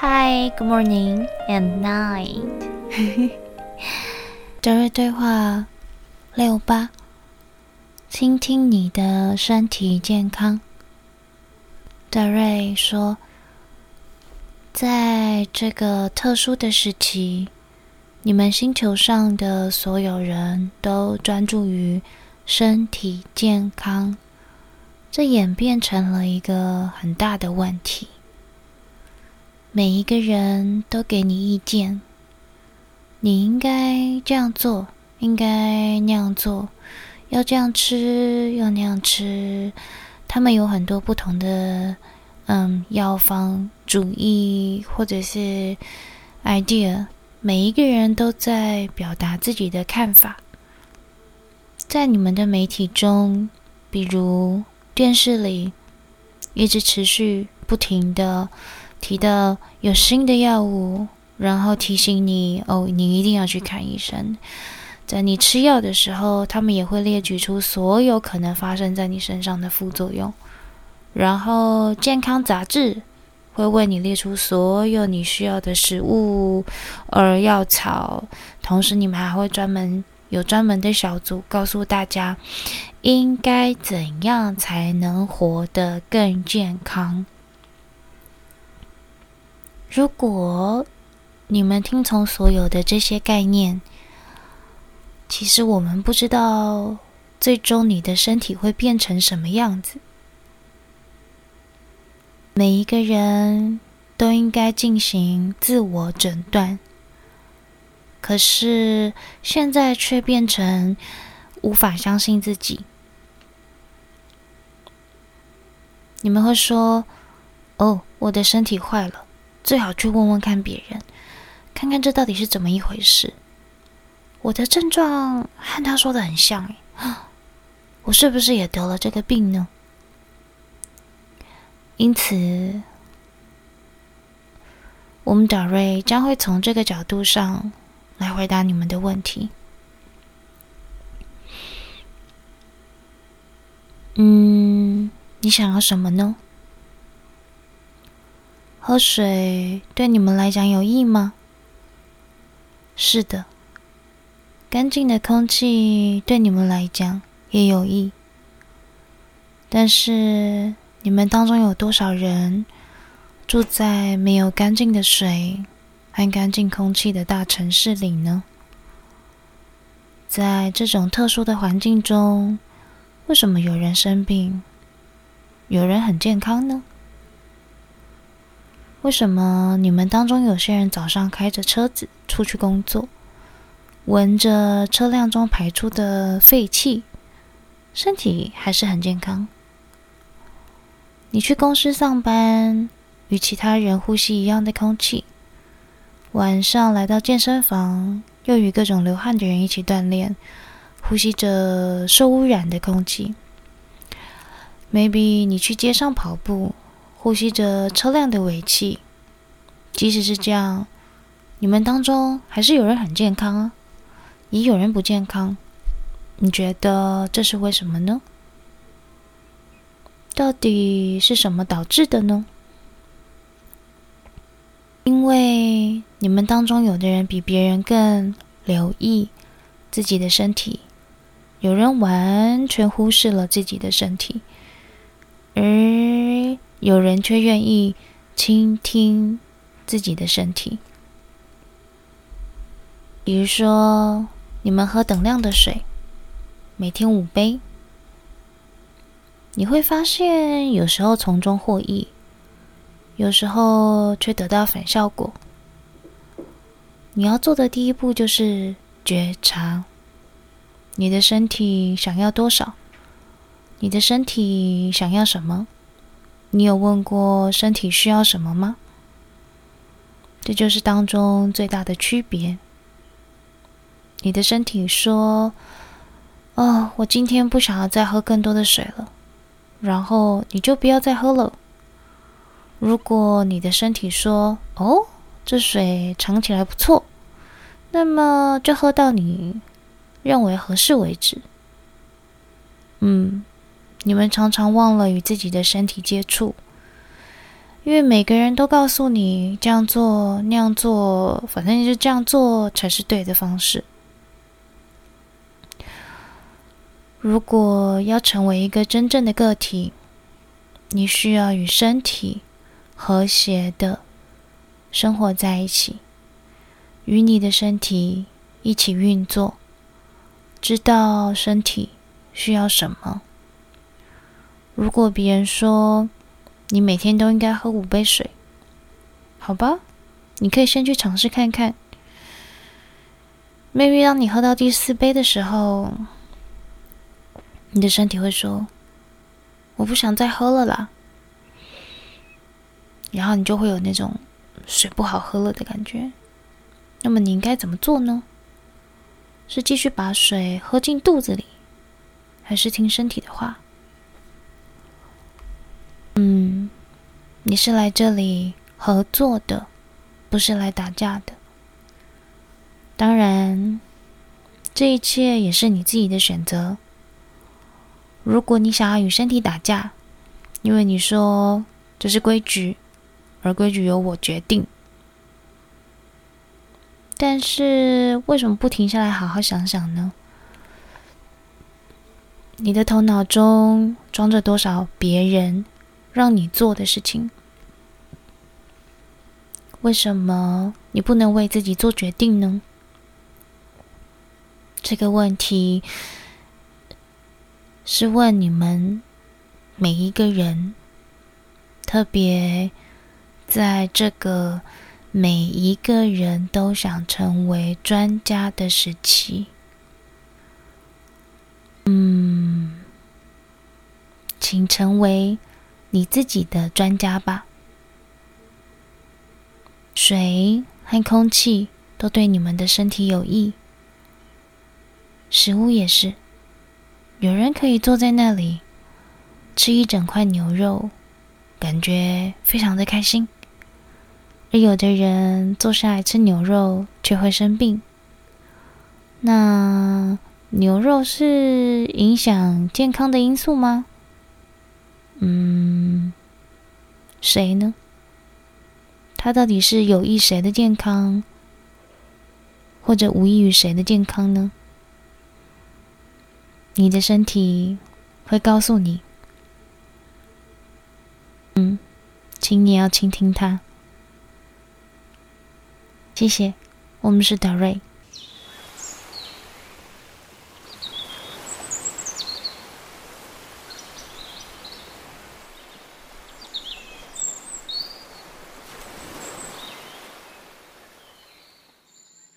Hi, good morning and night。德瑞对话六八，倾听你的身体健康。德瑞说，在这个特殊的时期，你们星球上的所有人都专注于身体健康，这演变成了一个很大的问题。每一个人都给你意见，你应该这样做，应该那样做，要这样吃，要那样吃。他们有很多不同的，嗯，药方主义或者是 idea，每一个人都在表达自己的看法。在你们的媒体中，比如电视里，一直持续不停的。提到有新的药物，然后提醒你哦，你一定要去看医生。在你吃药的时候，他们也会列举出所有可能发生在你身上的副作用。然后健康杂志会为你列出所有你需要的食物、而药草。同时，你们还会专门有专门的小组告诉大家，应该怎样才能活得更健康。如果你们听从所有的这些概念，其实我们不知道最终你的身体会变成什么样子。每一个人都应该进行自我诊断，可是现在却变成无法相信自己。你们会说：“哦，我的身体坏了。”最好去问问看别人，看看这到底是怎么一回事。我的症状和他说的很像，诶，我是不是也得了这个病呢？因此，我们达瑞将会从这个角度上来回答你们的问题。嗯，你想要什么呢？喝水对你们来讲有益吗？是的，干净的空气对你们来讲也有益。但是，你们当中有多少人住在没有干净的水和干净空气的大城市里呢？在这种特殊的环境中，为什么有人生病，有人很健康呢？为什么你们当中有些人早上开着车子出去工作，闻着车辆中排出的废气，身体还是很健康？你去公司上班，与其他人呼吸一样的空气，晚上来到健身房，又与各种流汗的人一起锻炼，呼吸着受污染的空气。Maybe 你去街上跑步。呼吸着车辆的尾气，即使是这样，你们当中还是有人很健康啊，也有人不健康。你觉得这是为什么呢？到底是什么导致的呢？因为你们当中有的人比别人更留意自己的身体，有人完全忽视了自己的身体，而。有人却愿意倾听自己的身体，比如说，你们喝等量的水，每天五杯，你会发现有时候从中获益，有时候却得到反效果。你要做的第一步就是觉察，你的身体想要多少？你的身体想要什么？你有问过身体需要什么吗？这就是当中最大的区别。你的身体说：“哦，我今天不想要再喝更多的水了。”然后你就不要再喝了。如果你的身体说：“哦，这水尝起来不错。”那么就喝到你认为合适为止。嗯。你们常常忘了与自己的身体接触，因为每个人都告诉你这样做那样做，反正就这样做才是对的方式。如果要成为一个真正的个体，你需要与身体和谐的生活在一起，与你的身体一起运作，知道身体需要什么。如果别人说你每天都应该喝五杯水，好吧，你可以先去尝试看看。maybe 当你喝到第四杯的时候，你的身体会说：“我不想再喝了啦。”然后你就会有那种水不好喝了的感觉。那么你应该怎么做呢？是继续把水喝进肚子里，还是听身体的话？你是来这里合作的，不是来打架的。当然，这一切也是你自己的选择。如果你想要与身体打架，因为你说这是规矩，而规矩由我决定，但是为什么不停下来好好想想呢？你的头脑中装着多少别人让你做的事情？为什么你不能为自己做决定呢？这个问题。是问你们每一个人，特别在这个每一个人都想成为专家的时期，嗯，请成为你自己的专家吧。水和空气都对你们的身体有益，食物也是。有人可以坐在那里吃一整块牛肉，感觉非常的开心；而有的人坐下来吃牛肉却会生病。那牛肉是影响健康的因素吗？嗯，谁呢？它到底是有益谁的健康，或者无益于谁的健康呢？你的身体会告诉你，嗯，请你要倾听它。谢谢，我们是达瑞。